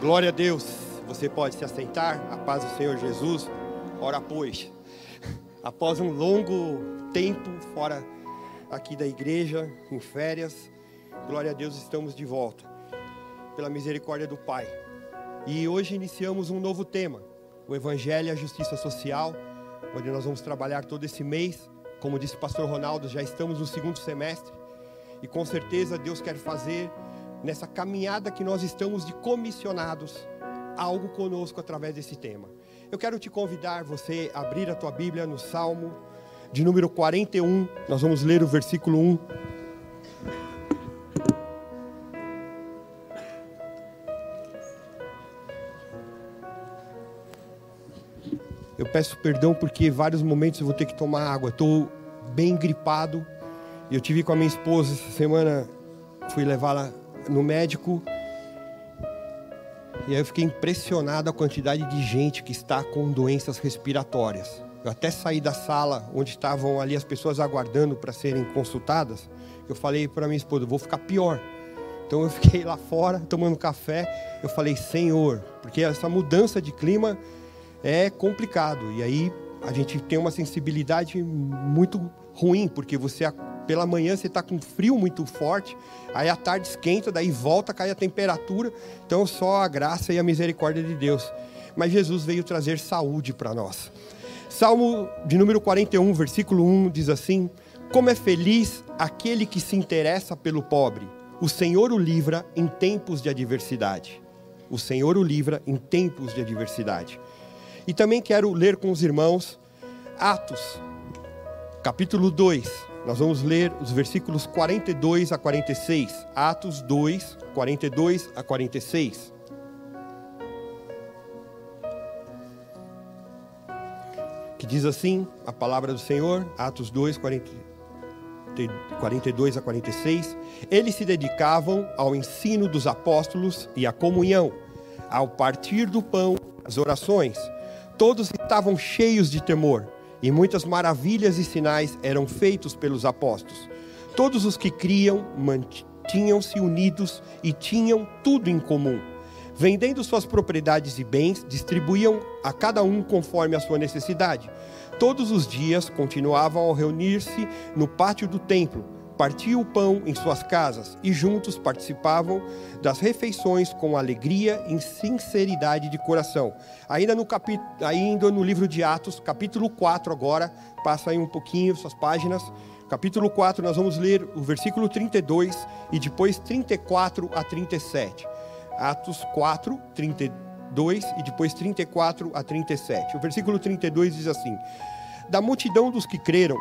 Glória a Deus. Você pode se assentar, a paz do Senhor Jesus. Ora, pois, após um longo tempo fora aqui da igreja, em férias, glória a Deus, estamos de volta, pela misericórdia do Pai. E hoje iniciamos um novo tema, o Evangelho e a Justiça Social, onde nós vamos trabalhar todo esse mês. Como disse o pastor Ronaldo, já estamos no segundo semestre, e com certeza Deus quer fazer nessa caminhada que nós estamos de comissionados, algo conosco através desse tema. Eu quero te convidar você a abrir a tua Bíblia no Salmo de número 41. Nós vamos ler o versículo 1. Eu peço perdão porque vários momentos eu vou ter que tomar água. Estou bem gripado. Eu tive com a minha esposa essa semana, fui levá-la no médico. E aí eu fiquei impressionado a quantidade de gente que está com doenças respiratórias. Eu até saí da sala onde estavam ali as pessoas aguardando para serem consultadas. Eu falei para minha esposa, vou ficar pior. Então eu fiquei lá fora tomando café. Eu falei, Senhor, porque essa mudança de clima é complicado. E aí a gente tem uma sensibilidade muito ruim, porque você pela manhã você está com frio muito forte, aí à tarde esquenta, daí volta, cai a temperatura. Então só a graça e a misericórdia de Deus. Mas Jesus veio trazer saúde para nós. Salmo de número 41, versículo 1 diz assim: Como é feliz aquele que se interessa pelo pobre. O Senhor o livra em tempos de adversidade. O Senhor o livra em tempos de adversidade. E também quero ler com os irmãos Atos, capítulo 2, nós vamos ler os versículos 42 a 46. Atos 2, 42 a 46. Que diz assim a palavra do Senhor, Atos 2, 40, 42 a 46. Eles se dedicavam ao ensino dos apóstolos e à comunhão, ao partir do pão, às orações. Todos estavam cheios de temor e muitas maravilhas e sinais eram feitos pelos apóstolos. Todos os que criam mantinham-se unidos e tinham tudo em comum. Vendendo suas propriedades e bens, distribuíam a cada um conforme a sua necessidade. Todos os dias continuavam a reunir-se no pátio do templo partiam o pão em suas casas e juntos participavam das refeições com alegria e sinceridade de coração. Ainda no, capi... Ainda no livro de Atos, capítulo 4 agora, passa aí um pouquinho suas páginas. Capítulo 4, nós vamos ler o versículo 32 e depois 34 a 37. Atos 4, 32 e depois 34 a 37. O versículo 32 diz assim: Da multidão dos que creram,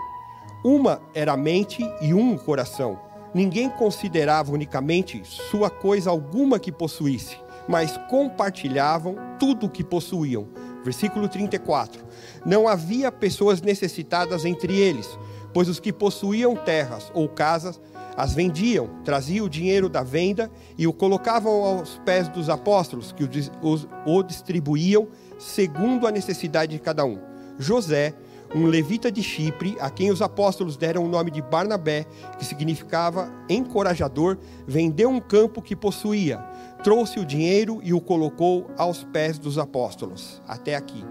uma era a mente e um o coração. Ninguém considerava unicamente sua coisa alguma que possuísse, mas compartilhavam tudo o que possuíam. Versículo 34. Não havia pessoas necessitadas entre eles, pois os que possuíam terras ou casas as vendiam, traziam o dinheiro da venda e o colocavam aos pés dos apóstolos, que o distribuíam segundo a necessidade de cada um. José, um levita de Chipre, a quem os apóstolos deram o nome de Barnabé, que significava encorajador, vendeu um campo que possuía, trouxe o dinheiro e o colocou aos pés dos apóstolos. Até aqui.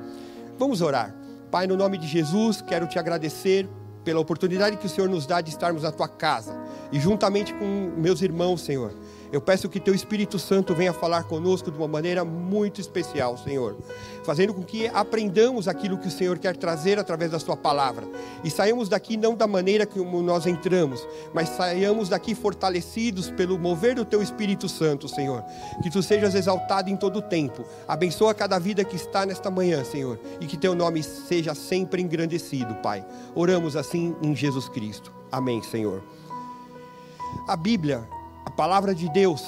Vamos orar. Pai, no nome de Jesus, quero te agradecer pela oportunidade que o Senhor nos dá de estarmos na tua casa e juntamente com meus irmãos, Senhor Eu peço que Teu Espírito Santo venha falar conosco de uma maneira muito especial, Senhor, fazendo com que aprendamos aquilo que o Senhor quer trazer através da Sua palavra e saímos daqui não da maneira como nós entramos, mas saiamos daqui fortalecidos pelo mover do Teu Espírito Santo, Senhor. Que Tu sejas exaltado em todo o tempo. Abençoa cada vida que está nesta manhã, Senhor, e que Teu nome seja sempre engrandecido, Pai. Oramos assim em Jesus Cristo. Amém, Senhor. A Bíblia, palavra de Deus,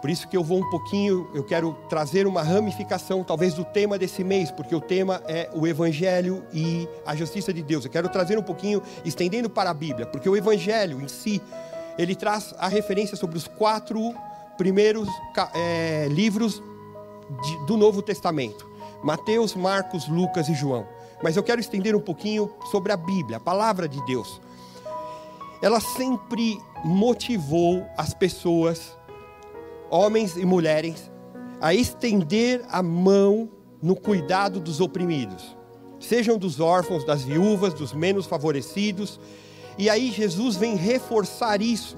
por isso que eu vou um pouquinho, eu quero trazer uma ramificação, talvez, do tema desse mês, porque o tema é o Evangelho e a justiça de Deus. Eu quero trazer um pouquinho, estendendo para a Bíblia, porque o Evangelho em si, ele traz a referência sobre os quatro primeiros é, livros de, do Novo Testamento: Mateus, Marcos, Lucas e João. Mas eu quero estender um pouquinho sobre a Bíblia, a palavra de Deus ela sempre motivou as pessoas, homens e mulheres, a estender a mão no cuidado dos oprimidos, sejam dos órfãos, das viúvas, dos menos favorecidos. E aí Jesus vem reforçar isso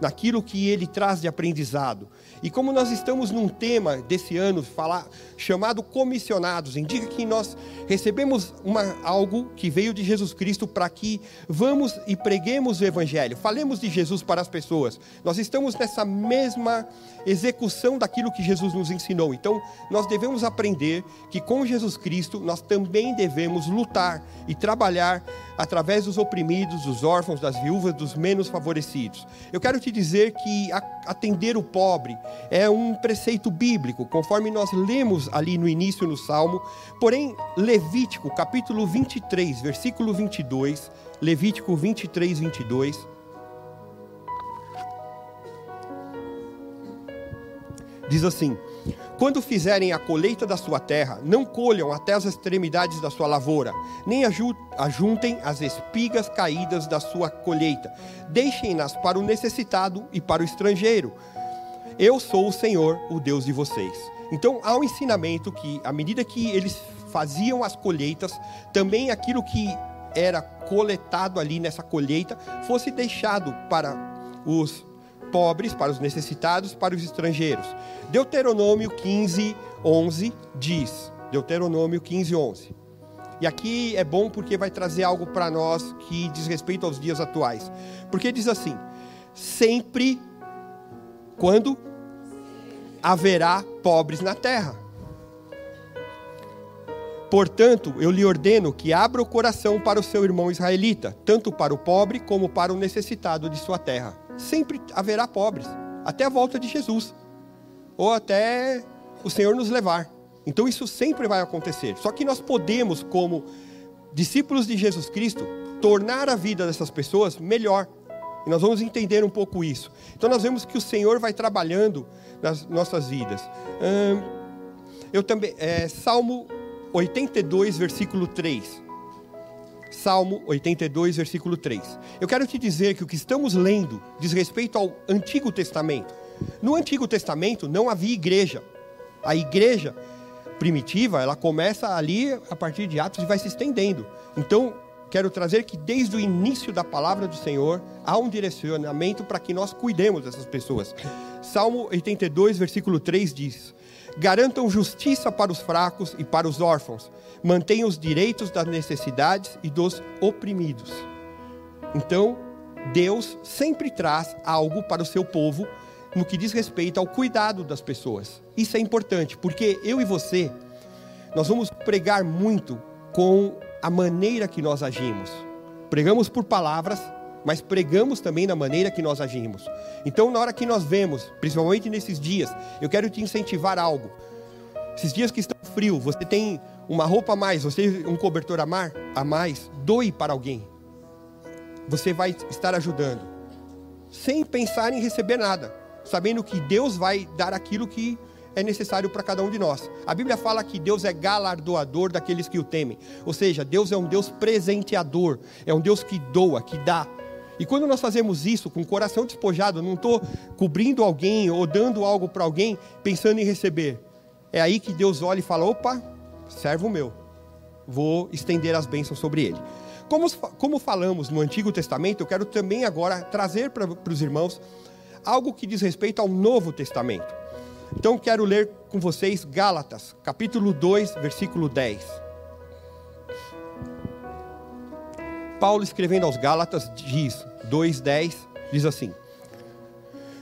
naquilo que ele traz de aprendizado. E como nós estamos num tema desse ano falar, chamado comissionados, indica que nós recebemos uma, algo que veio de Jesus Cristo para que vamos e preguemos o Evangelho, falemos de Jesus para as pessoas. Nós estamos nessa mesma execução daquilo que Jesus nos ensinou. Então, nós devemos aprender que com Jesus Cristo nós também devemos lutar e trabalhar através dos oprimidos, dos órfãos, das viúvas, dos menos favorecidos. Eu quero te dizer que atender o pobre é um preceito bíblico, conforme nós lemos ali no início no Salmo. Porém, Levítico, capítulo 23, versículo 22, Levítico 23, 22. Diz assim: quando fizerem a colheita da sua terra, não colham até as extremidades da sua lavoura, nem ajuntem as espigas caídas da sua colheita. Deixem-nas para o necessitado e para o estrangeiro. Eu sou o Senhor, o Deus de vocês. Então há um ensinamento que, à medida que eles faziam as colheitas, também aquilo que era coletado ali nessa colheita fosse deixado para os pobres, para os necessitados, para os estrangeiros. Deuteronômio 15, 11 diz: Deuteronômio 15, 11. E aqui é bom porque vai trazer algo para nós que diz respeito aos dias atuais. Porque diz assim: sempre, quando haverá pobres na terra. Portanto, eu lhe ordeno que abra o coração para o seu irmão israelita, tanto para o pobre como para o necessitado de sua terra sempre haverá pobres, até a volta de Jesus, ou até o Senhor nos levar. Então isso sempre vai acontecer. Só que nós podemos, como discípulos de Jesus Cristo, tornar a vida dessas pessoas melhor. E nós vamos entender um pouco isso. Então nós vemos que o Senhor vai trabalhando nas nossas vidas. Hum, eu também, é, Salmo 82, versículo 3. Salmo 82, versículo 3. Eu quero te dizer que o que estamos lendo diz respeito ao Antigo Testamento. No Antigo Testamento não havia igreja. A igreja primitiva, ela começa ali a partir de Atos e vai se estendendo. Então, quero trazer que desde o início da palavra do Senhor há um direcionamento para que nós cuidemos dessas pessoas. Salmo 82, versículo 3 diz: Garantam justiça para os fracos e para os órfãos mantém os direitos das necessidades e dos oprimidos. Então, Deus sempre traz algo para o seu povo no que diz respeito ao cuidado das pessoas. Isso é importante, porque eu e você, nós vamos pregar muito com a maneira que nós agimos. Pregamos por palavras, mas pregamos também na maneira que nós agimos. Então, na hora que nós vemos, principalmente nesses dias, eu quero te incentivar algo. Esses dias que estão frio, você tem uma roupa a mais, você um cobertor a, mar, a mais, doe para alguém. Você vai estar ajudando, sem pensar em receber nada, sabendo que Deus vai dar aquilo que é necessário para cada um de nós. A Bíblia fala que Deus é galardoador daqueles que o temem. Ou seja, Deus é um Deus presenteador, é um Deus que doa, que dá. E quando nós fazemos isso com o coração despojado, não estou cobrindo alguém ou dando algo para alguém pensando em receber. É aí que Deus olha e fala: opa, servo meu, vou estender as bênçãos sobre ele. Como, como falamos no Antigo Testamento, eu quero também agora trazer para os irmãos algo que diz respeito ao Novo Testamento. Então quero ler com vocês Gálatas, capítulo 2, versículo 10. Paulo escrevendo aos Gálatas diz, 2:10, diz assim: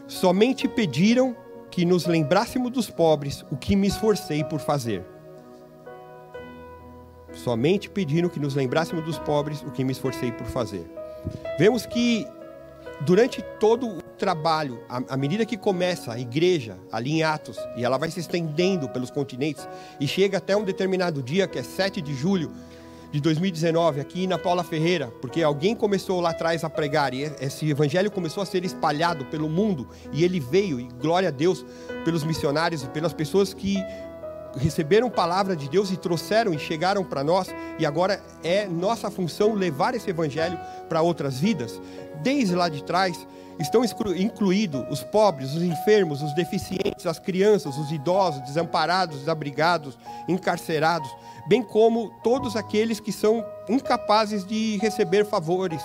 Somente pediram que nos lembrássemos dos pobres, o que me esforcei por fazer. Somente pediram que nos lembrássemos dos pobres, o que me esforcei por fazer. Vemos que durante todo o trabalho, à medida que começa a igreja ali em Atos, e ela vai se estendendo pelos continentes, e chega até um determinado dia, que é 7 de julho de 2019, aqui na Paula Ferreira, porque alguém começou lá atrás a pregar, e esse evangelho começou a ser espalhado pelo mundo, e ele veio, e glória a Deus, pelos missionários e pelas pessoas que receberam palavra de Deus e trouxeram e chegaram para nós, e agora é nossa função levar esse evangelho para outras vidas. Desde lá de trás estão incluídos os pobres, os enfermos, os deficientes, as crianças, os idosos, desamparados, desabrigados, encarcerados, bem como todos aqueles que são incapazes de receber favores.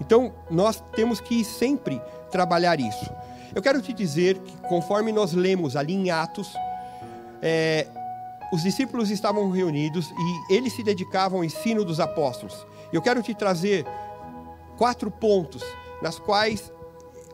Então, nós temos que sempre trabalhar isso. Eu quero te dizer que, conforme nós lemos ali em Atos, é, os discípulos estavam reunidos e eles se dedicavam ao ensino dos apóstolos. Eu quero te trazer quatro pontos nas quais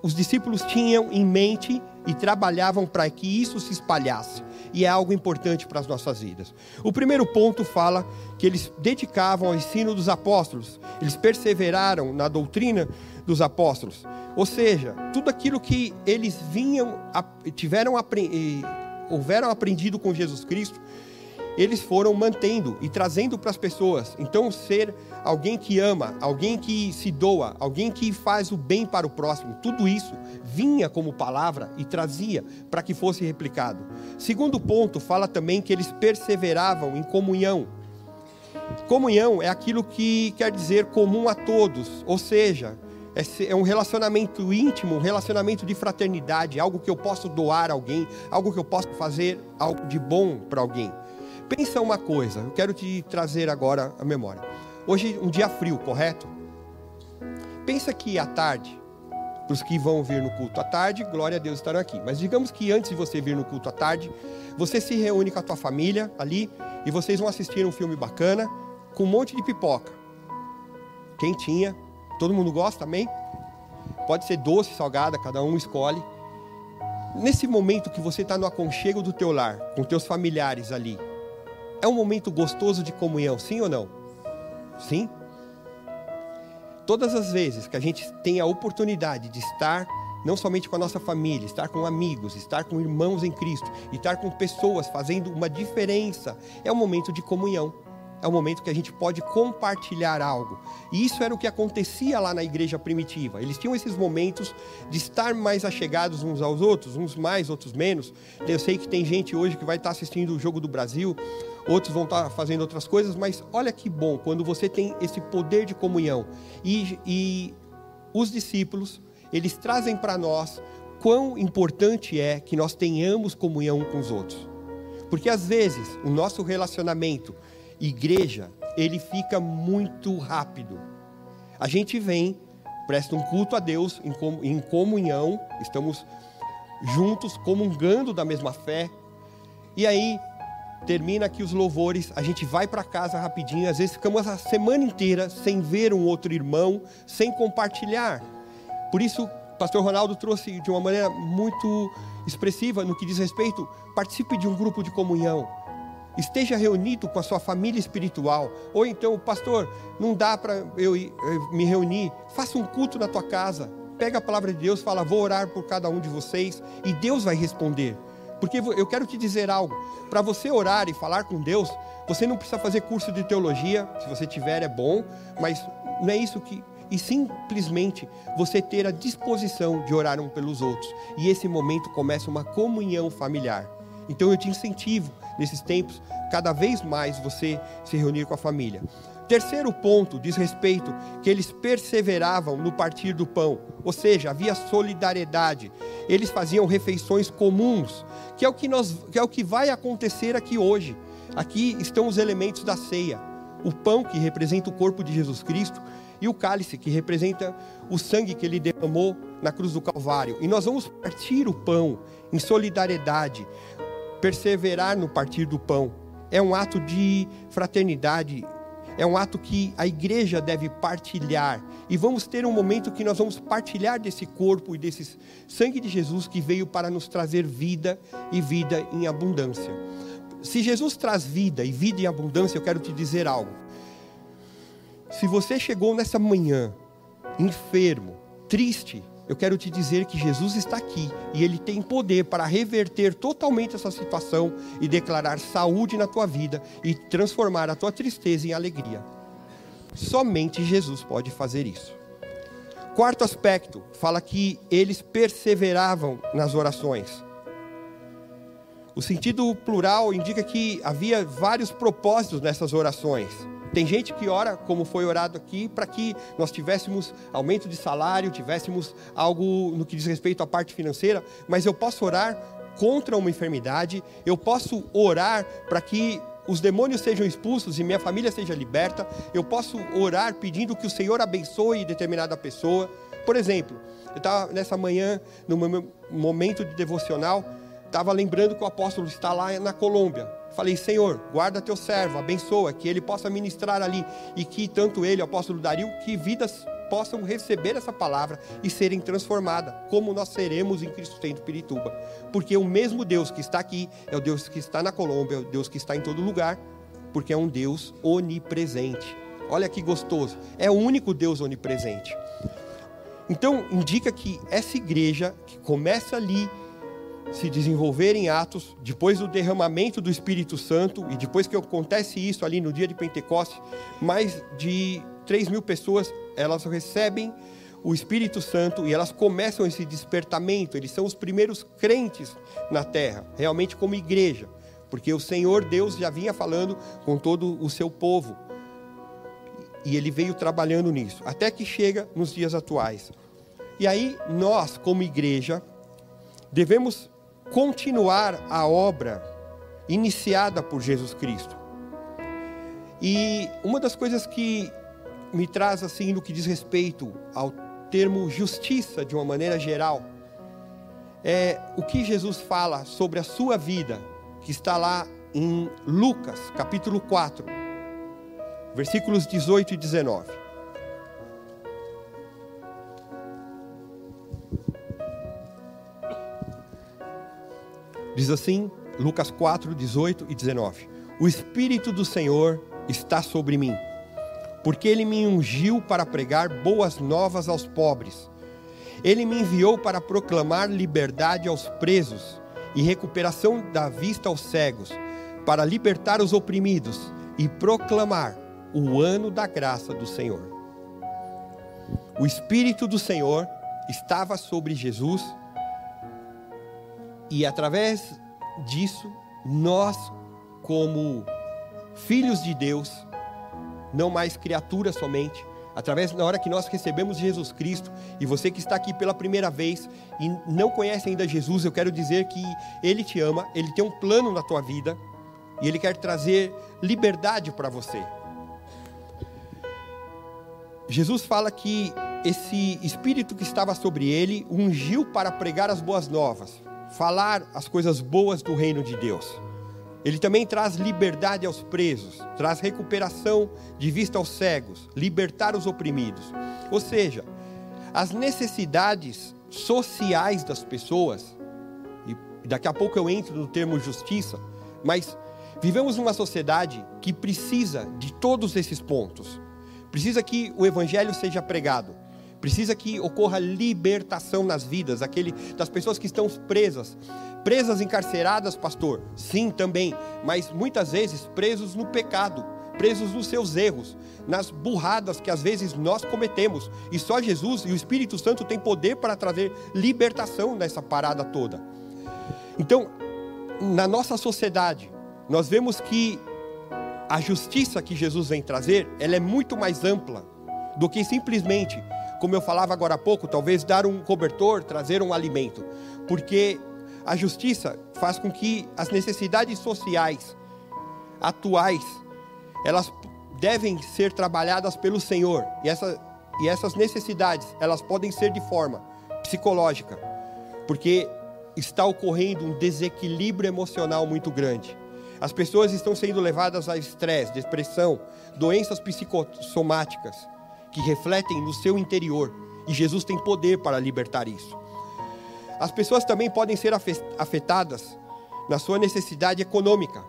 os discípulos tinham em mente e trabalhavam para que isso se espalhasse. E é algo importante para as nossas vidas. O primeiro ponto fala que eles dedicavam ao ensino dos apóstolos, eles perseveraram na doutrina dos apóstolos. Ou seja, tudo aquilo que eles vinham, tiveram aprendido houveram aprendido com Jesus Cristo, eles foram mantendo e trazendo para as pessoas. Então, ser alguém que ama, alguém que se doa, alguém que faz o bem para o próximo, tudo isso vinha como palavra e trazia para que fosse replicado. Segundo ponto, fala também que eles perseveravam em comunhão. Comunhão é aquilo que quer dizer comum a todos, ou seja, é, um relacionamento íntimo, um relacionamento de fraternidade, algo que eu posso doar a alguém, algo que eu posso fazer algo de bom para alguém. Pensa uma coisa, eu quero te trazer agora a memória. Hoje um dia frio, correto? Pensa que à tarde, para os que vão vir no culto à tarde, glória a Deus estarão aqui. Mas digamos que antes de você vir no culto à tarde, você se reúne com a tua família ali e vocês vão assistir um filme bacana com um monte de pipoca. Quentinha, Todo mundo gosta também? Pode ser doce, salgada, cada um escolhe. Nesse momento que você está no aconchego do teu lar, com teus familiares ali, é um momento gostoso de comunhão, sim ou não? Sim? Todas as vezes que a gente tem a oportunidade de estar não somente com a nossa família, estar com amigos, estar com irmãos em Cristo, estar com pessoas fazendo uma diferença, é um momento de comunhão é o momento que a gente pode compartilhar algo. E isso era o que acontecia lá na igreja primitiva. Eles tinham esses momentos de estar mais achegados uns aos outros, uns mais, outros menos. Eu sei que tem gente hoje que vai estar assistindo o jogo do Brasil, outros vão estar fazendo outras coisas, mas olha que bom quando você tem esse poder de comunhão. E, e os discípulos, eles trazem para nós quão importante é que nós tenhamos comunhão com os outros. Porque às vezes o nosso relacionamento igreja, ele fica muito rápido. A gente vem, presta um culto a Deus em comunhão, estamos juntos, comungando da mesma fé, e aí termina aqui os louvores, a gente vai para casa rapidinho, às vezes ficamos a semana inteira sem ver um outro irmão, sem compartilhar. Por isso, pastor Ronaldo trouxe de uma maneira muito expressiva no que diz respeito, participe de um grupo de comunhão esteja reunido com a sua família espiritual. Ou então, pastor, não dá para eu, me reunir, faça um culto na tua casa. Pega a palavra de Deus, fala, vou orar por cada um de vocês e Deus vai responder. Porque eu quero te dizer algo, para você orar e falar com Deus, você não precisa fazer curso de teologia, se você tiver é bom, mas não é isso que e simplesmente você ter a disposição de orar um pelos outros. E esse momento começa uma comunhão familiar. Então eu te incentivo nesses tempos, cada vez mais você se reunir com a família. Terceiro ponto diz respeito que eles perseveravam no partir do pão, ou seja, havia solidariedade. Eles faziam refeições comuns, que é o que nós, que é o que vai acontecer aqui hoje. Aqui estão os elementos da ceia. O pão que representa o corpo de Jesus Cristo e o cálice, que representa o sangue que ele derramou na cruz do Calvário. E nós vamos partir o pão em solidariedade, perseverar no partir do pão. É um ato de fraternidade, é um ato que a igreja deve partilhar. E vamos ter um momento que nós vamos partilhar desse corpo e desse sangue de Jesus que veio para nos trazer vida e vida em abundância. Se Jesus traz vida e vida em abundância, eu quero te dizer algo. Se você chegou nessa manhã enfermo, triste, eu quero te dizer que Jesus está aqui e ele tem poder para reverter totalmente essa situação e declarar saúde na tua vida e transformar a tua tristeza em alegria. Somente Jesus pode fazer isso. Quarto aspecto, fala que eles perseveravam nas orações. O sentido plural indica que havia vários propósitos nessas orações. Tem gente que ora, como foi orado aqui, para que nós tivéssemos aumento de salário, tivéssemos algo no que diz respeito à parte financeira, mas eu posso orar contra uma enfermidade, eu posso orar para que os demônios sejam expulsos e minha família seja liberta, eu posso orar pedindo que o Senhor abençoe determinada pessoa. Por exemplo, eu estava nessa manhã, no meu momento de devocional, estava lembrando que o apóstolo está lá na Colômbia. Falei, Senhor, guarda teu servo, abençoa, que ele possa ministrar ali e que tanto ele, apóstolo Dario, que vidas possam receber essa palavra e serem transformadas, como nós seremos em Cristo Santo Pirituba. Porque o mesmo Deus que está aqui é o Deus que está na Colômbia, é o Deus que está em todo lugar, porque é um Deus onipresente. Olha que gostoso, é o único Deus onipresente. Então, indica que essa igreja que começa ali se desenvolver em Atos, depois do derramamento do Espírito Santo, e depois que acontece isso ali no dia de Pentecostes, mais de 3 mil pessoas, elas recebem o Espírito Santo e elas começam esse despertamento, eles são os primeiros crentes na terra, realmente como igreja, porque o Senhor Deus já vinha falando com todo o seu povo, e ele veio trabalhando nisso, até que chega nos dias atuais. E aí, nós, como igreja, devemos continuar a obra iniciada por Jesus Cristo. E uma das coisas que me traz assim no que diz respeito ao termo justiça de uma maneira geral é o que Jesus fala sobre a sua vida, que está lá em Lucas, capítulo 4, versículos 18 e 19. Diz assim, Lucas 4, 18 e 19: O Espírito do Senhor está sobre mim, porque ele me ungiu para pregar boas novas aos pobres. Ele me enviou para proclamar liberdade aos presos e recuperação da vista aos cegos, para libertar os oprimidos e proclamar o ano da graça do Senhor. O Espírito do Senhor estava sobre Jesus e através disso, nós, como filhos de Deus, não mais criaturas somente, através da hora que nós recebemos Jesus Cristo, e você que está aqui pela primeira vez e não conhece ainda Jesus, eu quero dizer que Ele te ama, Ele tem um plano na tua vida e Ele quer trazer liberdade para você. Jesus fala que esse Espírito que estava sobre ele ungiu para pregar as boas novas falar as coisas boas do reino de Deus. Ele também traz liberdade aos presos, traz recuperação de vista aos cegos, libertar os oprimidos. Ou seja, as necessidades sociais das pessoas, e daqui a pouco eu entro no termo justiça, mas vivemos numa sociedade que precisa de todos esses pontos. Precisa que o evangelho seja pregado, Precisa que ocorra libertação nas vidas aquele, das pessoas que estão presas. Presas encarceradas, pastor? Sim, também. Mas muitas vezes presos no pecado, presos nos seus erros, nas burradas que às vezes nós cometemos. E só Jesus e o Espírito Santo têm poder para trazer libertação nessa parada toda. Então, na nossa sociedade, nós vemos que a justiça que Jesus vem trazer, ela é muito mais ampla do que simplesmente como eu falava agora há pouco, talvez dar um cobertor, trazer um alimento, porque a justiça faz com que as necessidades sociais atuais elas devem ser trabalhadas pelo Senhor. E, essa, e essas necessidades, elas podem ser de forma psicológica, porque está ocorrendo um desequilíbrio emocional muito grande. As pessoas estão sendo levadas a estresse, depressão, doenças psicossomáticas que refletem no seu interior. E Jesus tem poder para libertar isso. As pessoas também podem ser afetadas na sua necessidade econômica,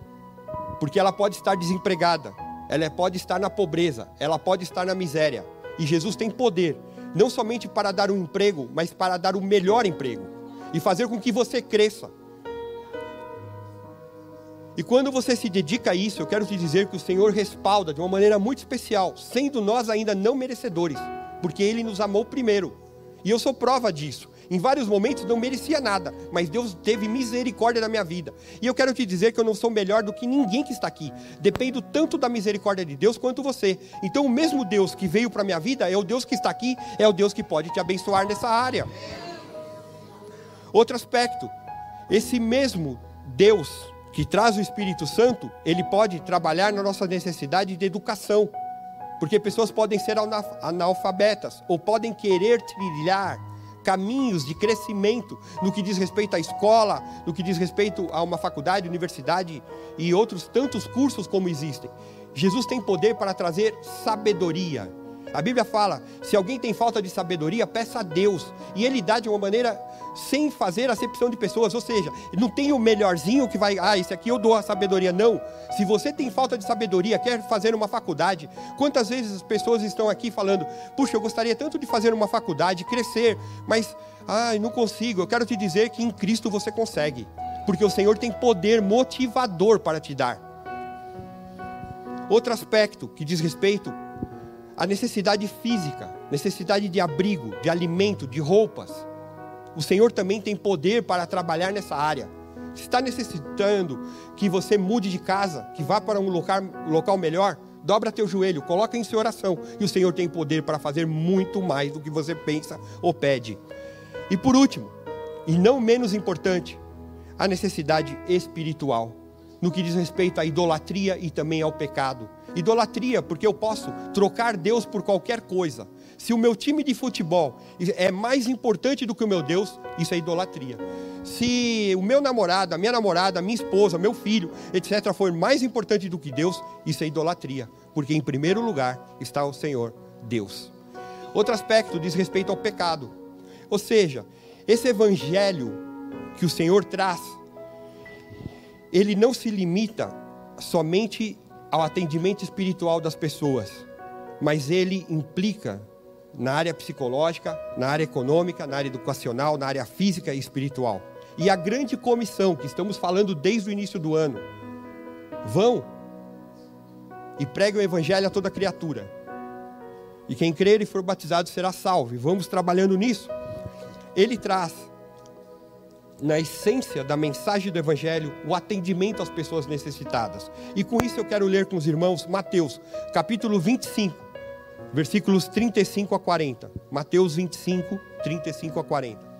porque ela pode estar desempregada, ela pode estar na pobreza, ela pode estar na miséria. E Jesus tem poder, não somente para dar um emprego, mas para dar o melhor emprego e fazer com que você cresça. E quando você se dedica a isso, eu quero te dizer que o Senhor respalda de uma maneira muito especial, sendo nós ainda não merecedores, porque Ele nos amou primeiro. E eu sou prova disso. Em vários momentos não merecia nada, mas Deus teve misericórdia da minha vida. E eu quero te dizer que eu não sou melhor do que ninguém que está aqui. Dependo tanto da misericórdia de Deus quanto você. Então o mesmo Deus que veio para a minha vida é o Deus que está aqui, é o Deus que pode te abençoar nessa área. Outro aspecto, esse mesmo Deus que traz o Espírito Santo, ele pode trabalhar na nossa necessidade de educação. Porque pessoas podem ser analfabetas ou podem querer trilhar caminhos de crescimento no que diz respeito à escola, no que diz respeito a uma faculdade, universidade e outros tantos cursos como existem. Jesus tem poder para trazer sabedoria. A Bíblia fala: se alguém tem falta de sabedoria, peça a Deus. E Ele dá de uma maneira sem fazer acepção de pessoas. Ou seja, não tem o melhorzinho que vai, ah, esse aqui eu dou a sabedoria. Não. Se você tem falta de sabedoria, quer fazer uma faculdade, quantas vezes as pessoas estão aqui falando: puxa, eu gostaria tanto de fazer uma faculdade, crescer, mas, ai, não consigo. Eu quero te dizer que em Cristo você consegue. Porque o Senhor tem poder motivador para te dar. Outro aspecto que diz respeito a necessidade física, necessidade de abrigo, de alimento, de roupas. O Senhor também tem poder para trabalhar nessa área. Se está necessitando que você mude de casa, que vá para um local, local melhor, dobra teu joelho, coloca em sua oração. E o Senhor tem poder para fazer muito mais do que você pensa ou pede. E por último, e não menos importante, a necessidade espiritual, no que diz respeito à idolatria e também ao pecado. Idolatria, porque eu posso trocar Deus por qualquer coisa. Se o meu time de futebol é mais importante do que o meu Deus, isso é idolatria. Se o meu namorado, a minha namorada, a minha esposa, meu filho, etc., for mais importante do que Deus, isso é idolatria. Porque em primeiro lugar está o Senhor, Deus. Outro aspecto diz respeito ao pecado. Ou seja, esse evangelho que o Senhor traz, ele não se limita somente ao atendimento espiritual das pessoas, mas ele implica na área psicológica, na área econômica, na área educacional, na área física e espiritual. E a grande comissão que estamos falando desde o início do ano, vão e preguem o evangelho a toda criatura. E quem crer e for batizado será salvo. E vamos trabalhando nisso. Ele traz na essência da mensagem do Evangelho, o atendimento às pessoas necessitadas. E com isso eu quero ler com os irmãos Mateus, capítulo 25, versículos 35 a 40. Mateus 25, 35 a 40.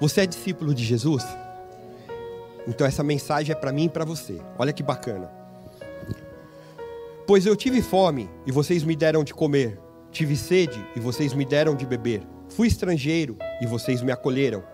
Você é discípulo de Jesus? Então essa mensagem é para mim e para você. Olha que bacana. Pois eu tive fome e vocês me deram de comer, tive sede e vocês me deram de beber, fui estrangeiro e vocês me acolheram,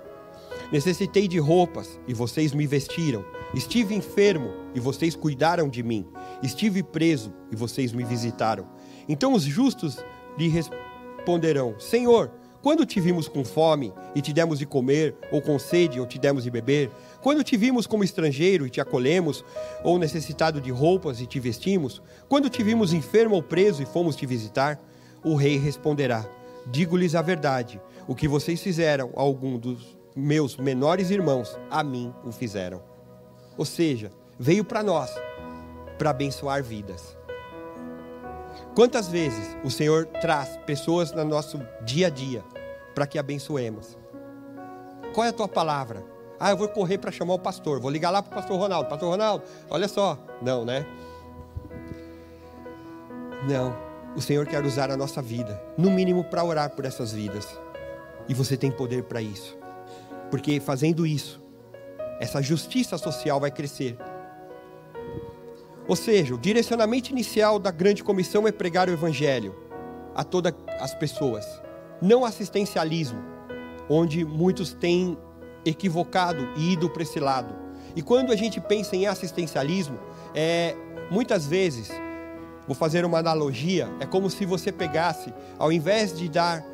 necessitei de roupas e vocês me vestiram, estive enfermo e vocês cuidaram de mim, estive preso e vocês me visitaram. Então os justos lhe responderão: Senhor, quando te vimos com fome e te demos de comer, ou com sede ou te demos de beber? Quando te vimos como estrangeiro e te acolhemos, ou necessitado de roupas e te vestimos? Quando te vimos enfermo ou preso e fomos te visitar? O rei responderá: Digo-lhes a verdade, o que vocês fizeram a algum dos meus menores irmãos, a mim o fizeram. Ou seja, veio para nós para abençoar vidas. Quantas vezes o Senhor traz pessoas no nosso dia a dia para que abençoemos? Qual é a tua palavra? Ah, eu vou correr para chamar o pastor, vou ligar lá para o pastor Ronaldo. Pastor Ronaldo, olha só. Não, né? Não. O Senhor quer usar a nossa vida, no mínimo para orar por essas vidas. E você tem poder para isso. Porque fazendo isso, essa justiça social vai crescer. Ou seja, o direcionamento inicial da grande comissão é pregar o evangelho a todas as pessoas, não assistencialismo, onde muitos têm equivocado e ido para esse lado. E quando a gente pensa em assistencialismo, é muitas vezes, vou fazer uma analogia, é como se você pegasse, ao invés de dar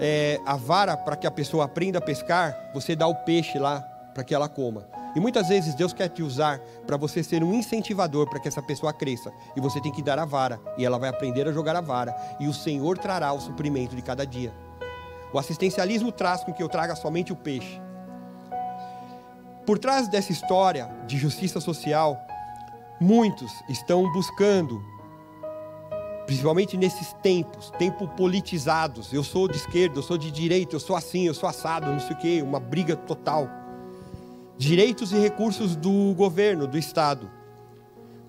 é, a vara para que a pessoa aprenda a pescar, você dá o peixe lá para que ela coma. E muitas vezes Deus quer te usar para você ser um incentivador para que essa pessoa cresça. E você tem que dar a vara. E ela vai aprender a jogar a vara. E o Senhor trará o suprimento de cada dia. O assistencialismo traz com que eu traga somente o peixe. Por trás dessa história de justiça social, muitos estão buscando, principalmente nesses tempos, tempos politizados. Eu sou de esquerda, eu sou de direita, eu sou assim, eu sou assado, não sei o quê, uma briga total direitos e recursos do governo, do Estado.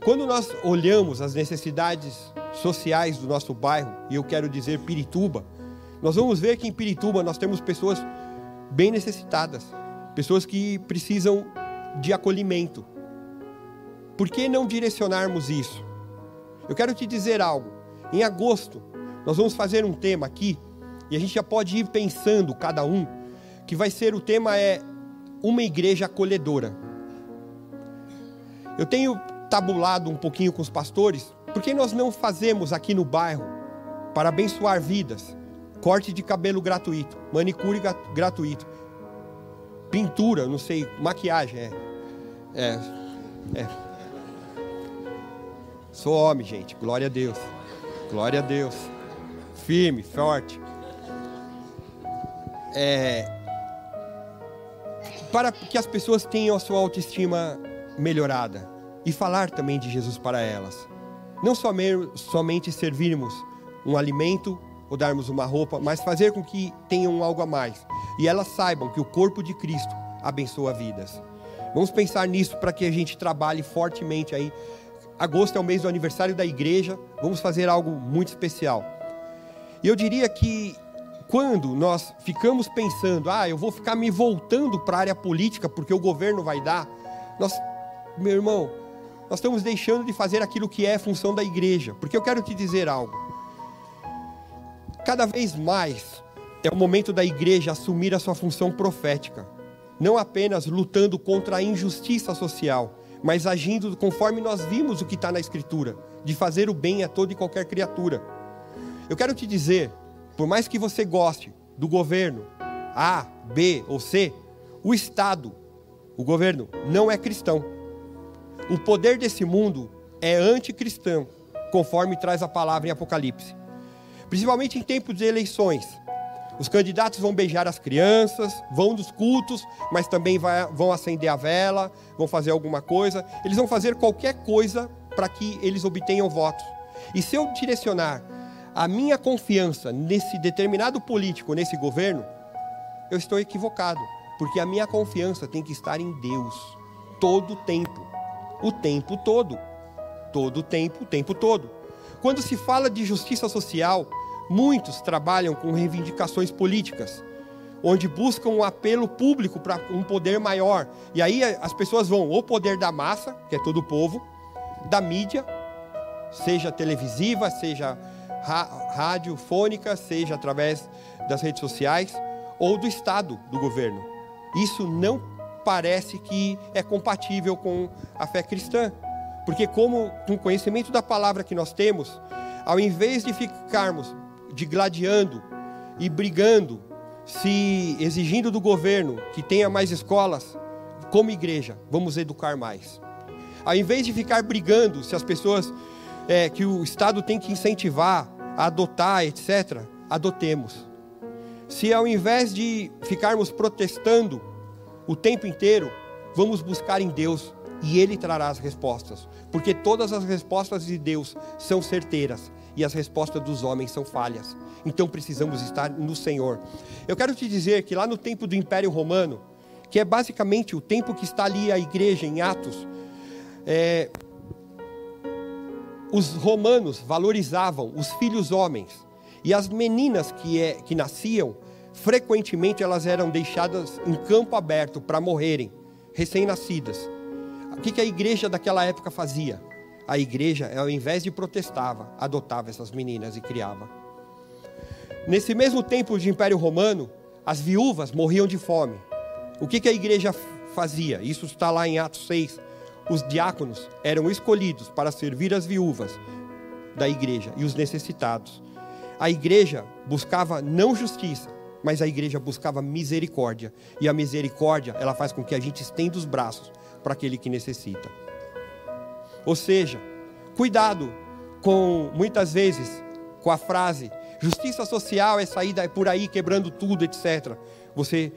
Quando nós olhamos as necessidades sociais do nosso bairro, e eu quero dizer Pirituba, nós vamos ver que em Pirituba nós temos pessoas bem necessitadas, pessoas que precisam de acolhimento. Por que não direcionarmos isso? Eu quero te dizer algo. Em agosto, nós vamos fazer um tema aqui, e a gente já pode ir pensando cada um, que vai ser o tema é uma igreja acolhedora. Eu tenho tabulado um pouquinho com os pastores, por que nós não fazemos aqui no bairro para abençoar vidas? Corte de cabelo gratuito, manicure gratuito, pintura, não sei, maquiagem, é. É. é. Sou homem, gente, glória a Deus. Glória a Deus. Firme, forte. É, para que as pessoas tenham a sua autoestima melhorada e falar também de Jesus para elas. Não somente servirmos um alimento ou darmos uma roupa, mas fazer com que tenham algo a mais e elas saibam que o corpo de Cristo abençoa vidas. Vamos pensar nisso para que a gente trabalhe fortemente aí. Agosto é o mês do aniversário da igreja, vamos fazer algo muito especial. E eu diria que quando nós ficamos pensando, ah, eu vou ficar me voltando para a área política porque o governo vai dar, nós, meu irmão, nós estamos deixando de fazer aquilo que é função da igreja. Porque eu quero te dizer algo. Cada vez mais é o momento da igreja assumir a sua função profética, não apenas lutando contra a injustiça social, mas agindo conforme nós vimos o que está na Escritura, de fazer o bem a toda e qualquer criatura. Eu quero te dizer por mais que você goste do governo A, B ou C, o Estado, o governo, não é cristão. O poder desse mundo é anticristão, conforme traz a palavra em Apocalipse. Principalmente em tempos de eleições. Os candidatos vão beijar as crianças, vão dos cultos, mas também vai, vão acender a vela, vão fazer alguma coisa. Eles vão fazer qualquer coisa para que eles obtenham votos. E se eu direcionar a minha confiança nesse determinado político, nesse governo, eu estou equivocado, porque a minha confiança tem que estar em Deus todo o tempo, o tempo todo, todo o tempo, o tempo todo. Quando se fala de justiça social, muitos trabalham com reivindicações políticas, onde buscam um apelo público para um poder maior. E aí as pessoas vão ou poder da massa, que é todo o povo, da mídia, seja televisiva, seja radiofônica, seja através das redes sociais ou do Estado, do governo. Isso não parece que é compatível com a fé cristã. Porque, como com o conhecimento da palavra que nós temos, ao invés de ficarmos digladiando e brigando, se exigindo do governo que tenha mais escolas, como igreja, vamos educar mais. Ao invés de ficar brigando se as pessoas é, que o Estado tem que incentivar a adotar, etc., adotemos. Se ao invés de ficarmos protestando o tempo inteiro, vamos buscar em Deus e Ele trará as respostas, porque todas as respostas de Deus são certeiras e as respostas dos homens são falhas. Então precisamos estar no Senhor. Eu quero te dizer que lá no tempo do Império Romano, que é basicamente o tempo que está ali a igreja em Atos, é, os romanos valorizavam os filhos homens e as meninas que, é, que nasciam frequentemente elas eram deixadas em campo aberto para morrerem, recém-nascidas. O que a igreja daquela época fazia? A igreja, ao invés de protestava, adotava essas meninas e criava. Nesse mesmo tempo de Império Romano, as viúvas morriam de fome. O que a igreja fazia? Isso está lá em Atos 6. Os diáconos eram escolhidos para servir as viúvas da igreja e os necessitados. A igreja buscava não justiça, mas a igreja buscava misericórdia. E a misericórdia, ela faz com que a gente estenda os braços para aquele que necessita. Ou seja, cuidado com muitas vezes com a frase justiça social é sair por aí quebrando tudo, etc. Você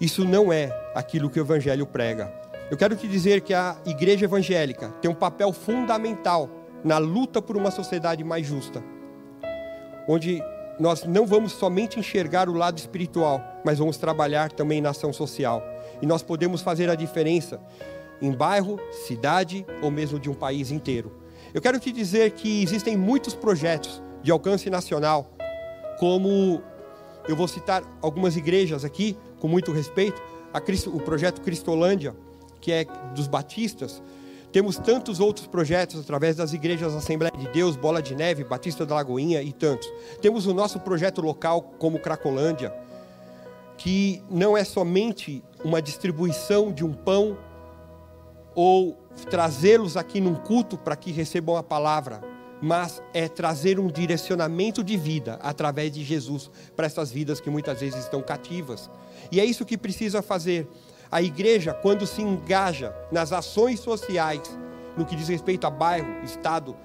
isso não é aquilo que o evangelho prega. Eu quero te dizer que a igreja evangélica tem um papel fundamental na luta por uma sociedade mais justa, onde nós não vamos somente enxergar o lado espiritual, mas vamos trabalhar também na ação social. E nós podemos fazer a diferença em bairro, cidade ou mesmo de um país inteiro. Eu quero te dizer que existem muitos projetos de alcance nacional, como eu vou citar algumas igrejas aqui, com muito respeito, Cristo, o projeto Cristolândia, que é dos batistas, temos tantos outros projetos através das igrejas Assembleia de Deus, Bola de Neve, Batista da Lagoinha e tantos. Temos o nosso projeto local como Cracolândia, que não é somente uma distribuição de um pão ou trazê-los aqui num culto para que recebam a palavra, mas é trazer um direcionamento de vida através de Jesus para essas vidas que muitas vezes estão cativas. E é isso que precisa fazer. A igreja, quando se engaja nas ações sociais, no que diz respeito a bairro, estado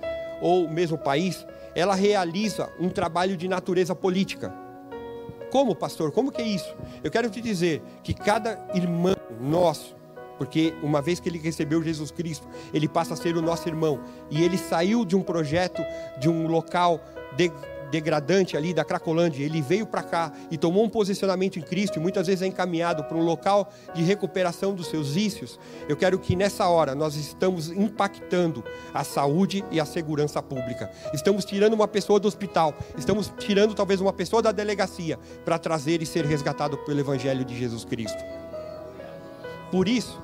ou mesmo país, ela realiza um trabalho de natureza política. Como, pastor? Como que é isso? Eu quero te dizer que cada irmão nosso, porque uma vez que ele recebeu Jesus Cristo, ele passa a ser o nosso irmão, e ele saiu de um projeto, de um local de, degradante ali da Cracolândia, ele veio para cá e tomou um posicionamento em Cristo, e muitas vezes é encaminhado para um local de recuperação dos seus vícios. Eu quero que nessa hora nós estamos impactando a saúde e a segurança pública. Estamos tirando uma pessoa do hospital, estamos tirando talvez uma pessoa da delegacia para trazer e ser resgatado pelo Evangelho de Jesus Cristo. Por isso,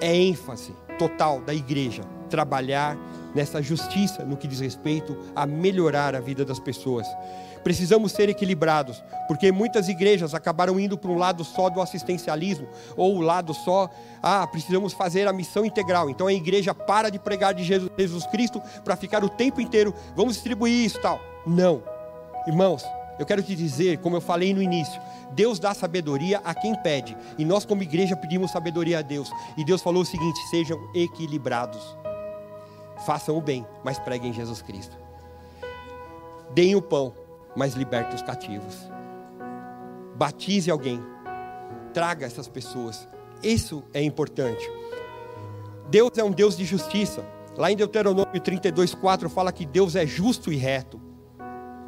é ênfase total da igreja trabalhar nessa justiça no que diz respeito a melhorar a vida das pessoas. Precisamos ser equilibrados, porque muitas igrejas acabaram indo para um lado só do assistencialismo, ou o lado só, ah, precisamos fazer a missão integral. Então a igreja para de pregar de Jesus, Cristo para ficar o tempo inteiro, vamos distribuir isso tal. Não. Irmãos, eu quero te dizer, como eu falei no início, Deus dá sabedoria a quem pede. E nós, como igreja, pedimos sabedoria a Deus. E Deus falou o seguinte: sejam equilibrados. Façam o bem, mas preguem Jesus Cristo. Deem o pão, mas libertem os cativos. Batize alguém. Traga essas pessoas. Isso é importante. Deus é um Deus de justiça. Lá em Deuteronômio 32, 4 fala que Deus é justo e reto.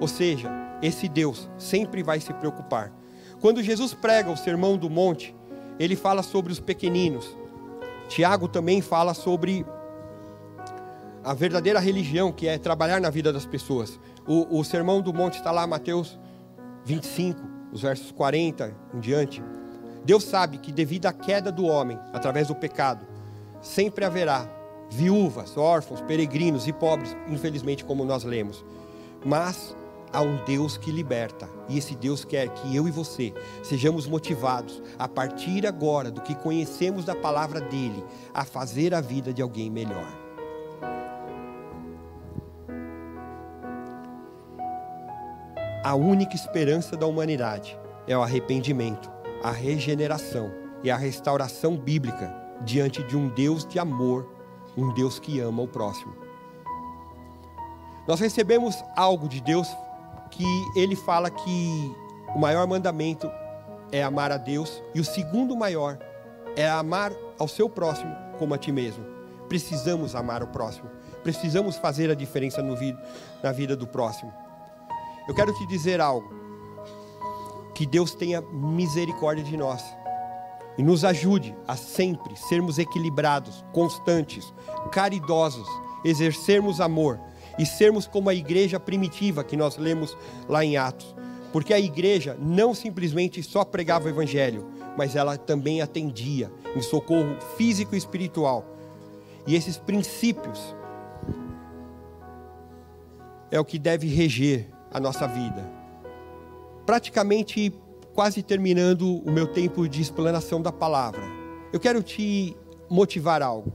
Ou seja, esse Deus sempre vai se preocupar. Quando Jesus prega o sermão do monte, ele fala sobre os pequeninos. Tiago também fala sobre a verdadeira religião, que é trabalhar na vida das pessoas. O, o sermão do monte está lá, Mateus 25, os versos 40 em diante. Deus sabe que devido à queda do homem, através do pecado, sempre haverá viúvas, órfãos, peregrinos e pobres, infelizmente, como nós lemos. Mas há um Deus que liberta. E esse Deus quer que eu e você sejamos motivados, a partir agora do que conhecemos da palavra dele, a fazer a vida de alguém melhor. A única esperança da humanidade é o arrependimento, a regeneração e a restauração bíblica diante de um Deus de amor, um Deus que ama o próximo. Nós recebemos algo de Deus que ele fala que o maior mandamento é amar a Deus e o segundo maior é amar ao seu próximo como a ti mesmo. Precisamos amar o próximo, precisamos fazer a diferença na vida do próximo. Eu quero te dizer algo. Que Deus tenha misericórdia de nós e nos ajude a sempre sermos equilibrados, constantes, caridosos, exercermos amor e sermos como a igreja primitiva que nós lemos lá em Atos, Porque a igreja não simplesmente só pregava o evangelho, mas ela também atendia em socorro físico e espiritual. E esses princípios é o que deve reger a nossa vida. Praticamente quase terminando o meu tempo de explanação da palavra. Eu quero te motivar algo.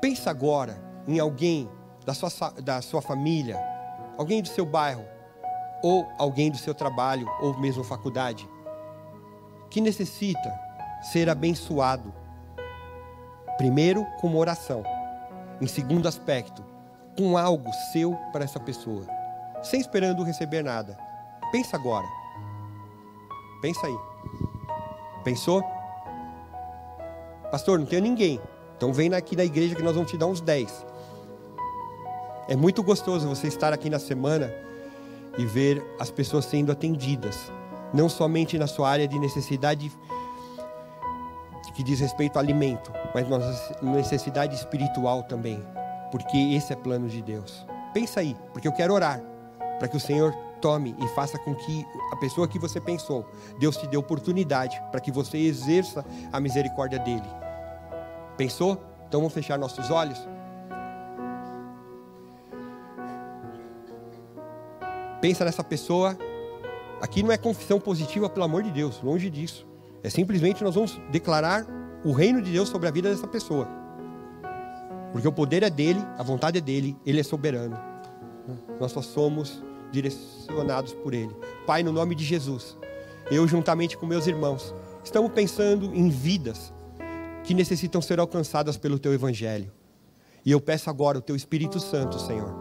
Pensa agora em alguém da sua, da sua família, alguém do seu bairro, ou alguém do seu trabalho, ou mesmo faculdade, que necessita ser abençoado. Primeiro, com uma oração. Em segundo aspecto, com algo seu para essa pessoa, sem esperando receber nada. Pensa agora. Pensa aí. Pensou? Pastor, não tenho ninguém. Então vem aqui na igreja que nós vamos te dar uns 10. É muito gostoso você estar aqui na semana e ver as pessoas sendo atendidas, não somente na sua área de necessidade que diz respeito ao alimento, mas na necessidade espiritual também, porque esse é plano de Deus. Pensa aí, porque eu quero orar para que o Senhor tome e faça com que a pessoa que você pensou, Deus te dê oportunidade para que você exerça a misericórdia dele. Pensou? Então vamos fechar nossos olhos. pensa nessa pessoa. Aqui não é confissão positiva, pelo amor de Deus, longe disso. É simplesmente nós vamos declarar o reino de Deus sobre a vida dessa pessoa. Porque o poder é dele, a vontade é dele, ele é soberano. Nós só somos direcionados por ele. Pai, no nome de Jesus, eu juntamente com meus irmãos, estamos pensando em vidas que necessitam ser alcançadas pelo teu evangelho. E eu peço agora o teu Espírito Santo, Senhor,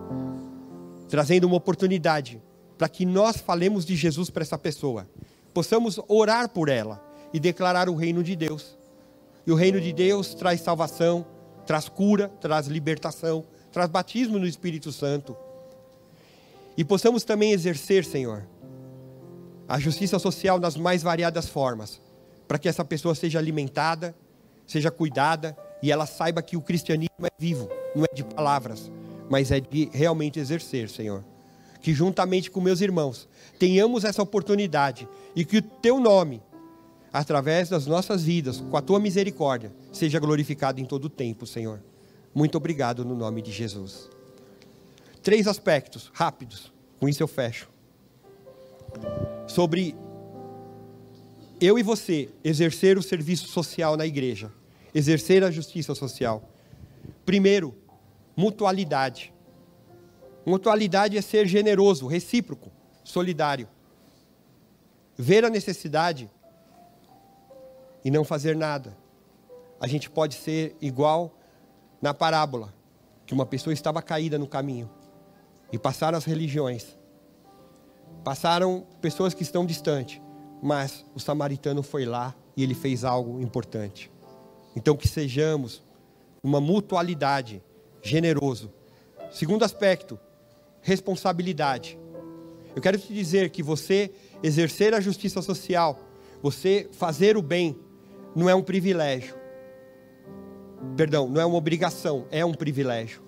trazendo uma oportunidade para que nós falemos de Jesus para essa pessoa, possamos orar por ela e declarar o reino de Deus. E o reino de Deus traz salvação, traz cura, traz libertação, traz batismo no Espírito Santo. E possamos também exercer, Senhor, a justiça social nas mais variadas formas, para que essa pessoa seja alimentada, seja cuidada e ela saiba que o cristianismo é vivo, não é de palavras, mas é de realmente exercer, Senhor que juntamente com meus irmãos tenhamos essa oportunidade e que o teu nome, através das nossas vidas, com a tua misericórdia, seja glorificado em todo o tempo, Senhor. Muito obrigado no nome de Jesus. Três aspectos rápidos, com isso eu fecho. Sobre eu e você exercer o serviço social na igreja, exercer a justiça social. Primeiro, mutualidade. Mutualidade é ser generoso, recíproco, solidário. Ver a necessidade e não fazer nada. A gente pode ser igual na parábola, que uma pessoa estava caída no caminho e passaram as religiões. Passaram pessoas que estão distantes, mas o samaritano foi lá e ele fez algo importante. Então que sejamos uma mutualidade, generoso. Segundo aspecto, responsabilidade. Eu quero te dizer que você exercer a justiça social, você fazer o bem, não é um privilégio. Perdão, não é uma obrigação, é um privilégio.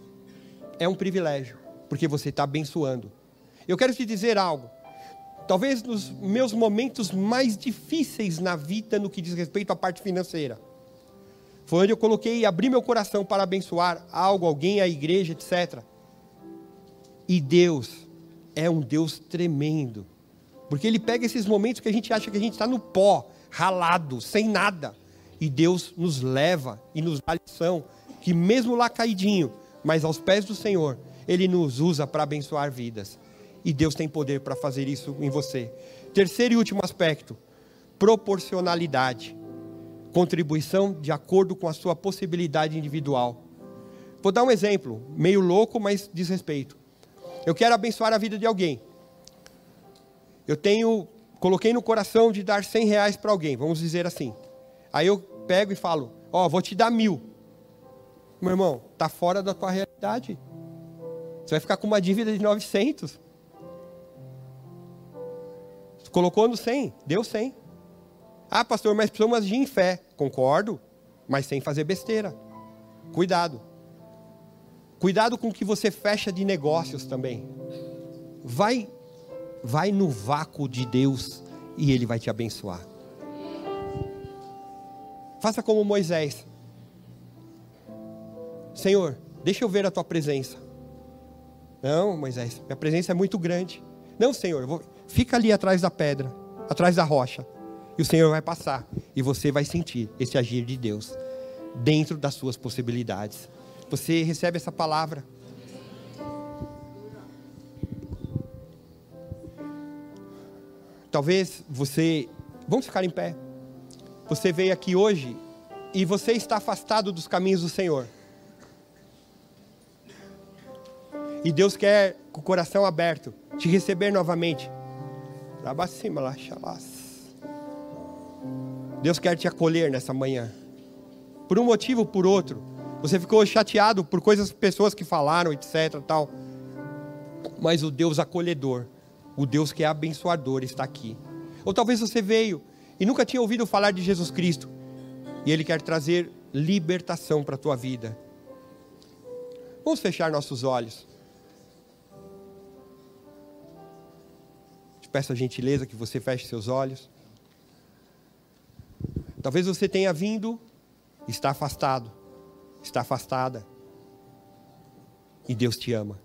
É um privilégio, porque você está abençoando. Eu quero te dizer algo. Talvez nos meus momentos mais difíceis na vida, no que diz respeito à parte financeira, foi onde eu coloquei e abri meu coração para abençoar algo, alguém, a igreja, etc. E Deus é um Deus tremendo. Porque Ele pega esses momentos que a gente acha que a gente está no pó, ralado, sem nada. E Deus nos leva e nos dá lição que mesmo lá caidinho, mas aos pés do Senhor, Ele nos usa para abençoar vidas. E Deus tem poder para fazer isso em você. Terceiro e último aspecto: proporcionalidade. Contribuição de acordo com a sua possibilidade individual. Vou dar um exemplo, meio louco, mas diz respeito. Eu quero abençoar a vida de alguém. Eu tenho, coloquei no coração de dar 100 reais para alguém, vamos dizer assim. Aí eu pego e falo, ó, oh, vou te dar mil. Meu irmão, tá fora da tua realidade. Você vai ficar com uma dívida de 900. Colocou no 100, deu 100. Ah, pastor, mas precisamos agir em fé. Concordo, mas sem fazer besteira. Cuidado. Cuidado com o que você fecha de negócios também. Vai vai no vácuo de Deus e Ele vai te abençoar. Faça como Moisés. Senhor, deixa eu ver a tua presença. Não, Moisés, minha presença é muito grande. Não, Senhor, vou... fica ali atrás da pedra, atrás da rocha. E o Senhor vai passar. E você vai sentir esse agir de Deus dentro das suas possibilidades. Você recebe essa palavra. Talvez você. Vamos ficar em pé. Você veio aqui hoje e você está afastado dos caminhos do Senhor. E Deus quer, com o coração aberto, te receber novamente. Deus quer te acolher nessa manhã. Por um motivo ou por outro. Você ficou chateado por coisas, pessoas que falaram, etc. Tal. Mas o Deus acolhedor, o Deus que é abençoador, está aqui. Ou talvez você veio e nunca tinha ouvido falar de Jesus Cristo. E Ele quer trazer libertação para a tua vida. Vamos fechar nossos olhos. Te peço a gentileza que você feche seus olhos. Talvez você tenha vindo, está afastado, está afastada. E Deus te ama.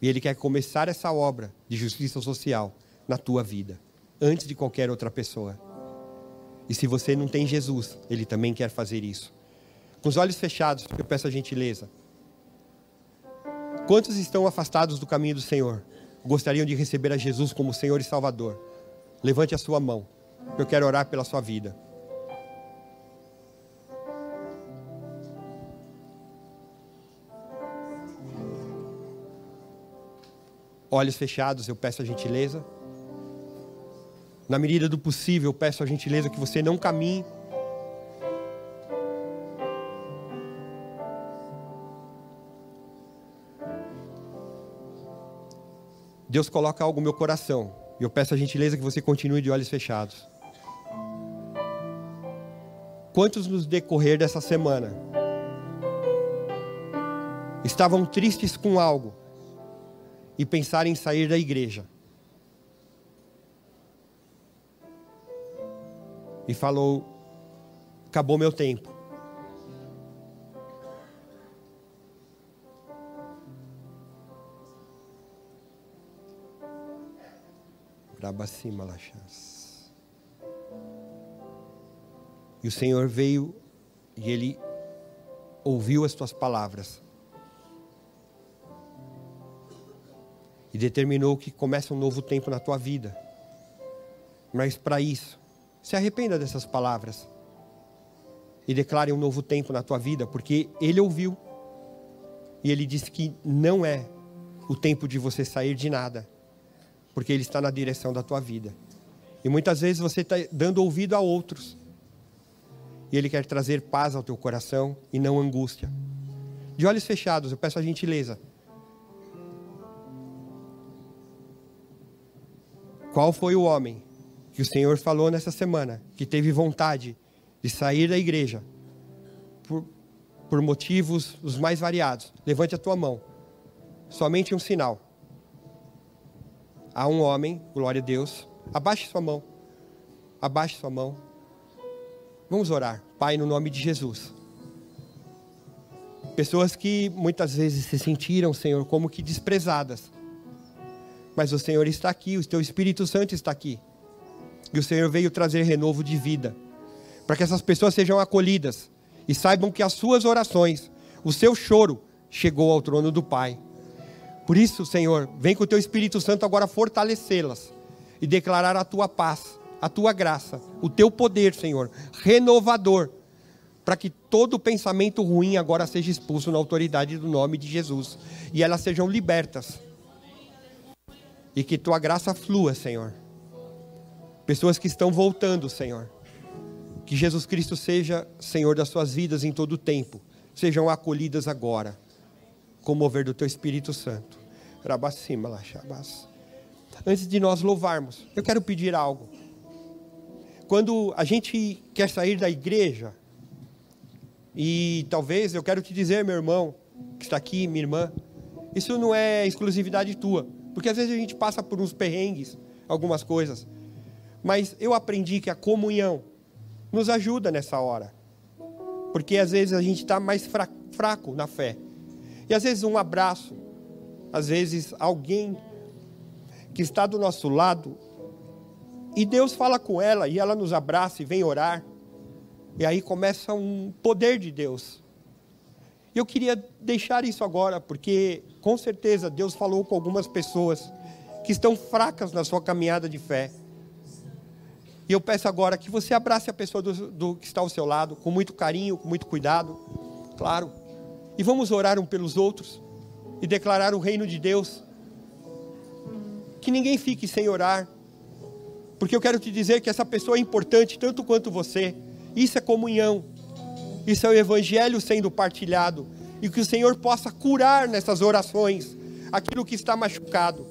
E Ele quer começar essa obra de justiça social na tua vida, antes de qualquer outra pessoa. E se você não tem Jesus, Ele também quer fazer isso. Com os olhos fechados, eu peço a gentileza. Quantos estão afastados do caminho do Senhor? Gostariam de receber a Jesus como Senhor e Salvador? Levante a sua mão. Eu quero orar pela sua vida. Olhos fechados, eu peço a gentileza. Na medida do possível, eu peço a gentileza que você não caminhe. Deus coloca algo no meu coração. E eu peço a gentileza que você continue de olhos fechados. Quantos nos decorrer dessa semana estavam tristes com algo e pensaram em sair da igreja? E falou: acabou meu tempo. Brabacima Lachas. E o Senhor veio e ele ouviu as tuas palavras. E determinou que começa um novo tempo na tua vida. Mas para isso, se arrependa dessas palavras. E declare um novo tempo na tua vida, porque ele ouviu. E ele disse que não é o tempo de você sair de nada, porque ele está na direção da tua vida. E muitas vezes você está dando ouvido a outros e Ele quer trazer paz ao teu coração e não angústia. De olhos fechados, eu peço a gentileza. Qual foi o homem que o Senhor falou nessa semana que teve vontade de sair da igreja por, por motivos os mais variados? Levante a tua mão. Somente um sinal. Há um homem, glória a Deus. Abaixe sua mão. Abaixe sua mão. Vamos orar. Pai, no nome de Jesus. Pessoas que muitas vezes se sentiram, Senhor, como que desprezadas. Mas o Senhor está aqui, o teu Espírito Santo está aqui. E o Senhor veio trazer renovo de vida. Para que essas pessoas sejam acolhidas e saibam que as suas orações, o seu choro, chegou ao trono do Pai. Por isso, Senhor, vem com o teu Espírito Santo agora fortalecê-las e declarar a tua paz a tua graça, o teu poder, Senhor, renovador, para que todo pensamento ruim agora seja expulso na autoridade do nome de Jesus e elas sejam libertas. E que tua graça flua, Senhor. Pessoas que estão voltando, Senhor. Que Jesus Cristo seja Senhor das suas vidas em todo o tempo. Sejam acolhidas agora, com o mover do teu Espírito Santo. Antes de nós louvarmos, eu quero pedir algo. Quando a gente quer sair da igreja, e talvez eu quero te dizer, meu irmão, que está aqui, minha irmã, isso não é exclusividade tua. Porque às vezes a gente passa por uns perrengues, algumas coisas. Mas eu aprendi que a comunhão nos ajuda nessa hora. Porque às vezes a gente está mais fraco na fé. E às vezes um abraço, às vezes alguém que está do nosso lado, e Deus fala com ela, e ela nos abraça e vem orar. E aí começa um poder de Deus. Eu queria deixar isso agora, porque com certeza Deus falou com algumas pessoas que estão fracas na sua caminhada de fé. E eu peço agora que você abrace a pessoa do, do, que está ao seu lado, com muito carinho, com muito cuidado, claro. E vamos orar um pelos outros e declarar o reino de Deus. Que ninguém fique sem orar, porque eu quero te dizer que essa pessoa é importante tanto quanto você. Isso é comunhão. Isso é o evangelho sendo partilhado e que o Senhor possa curar nessas orações aquilo que está machucado.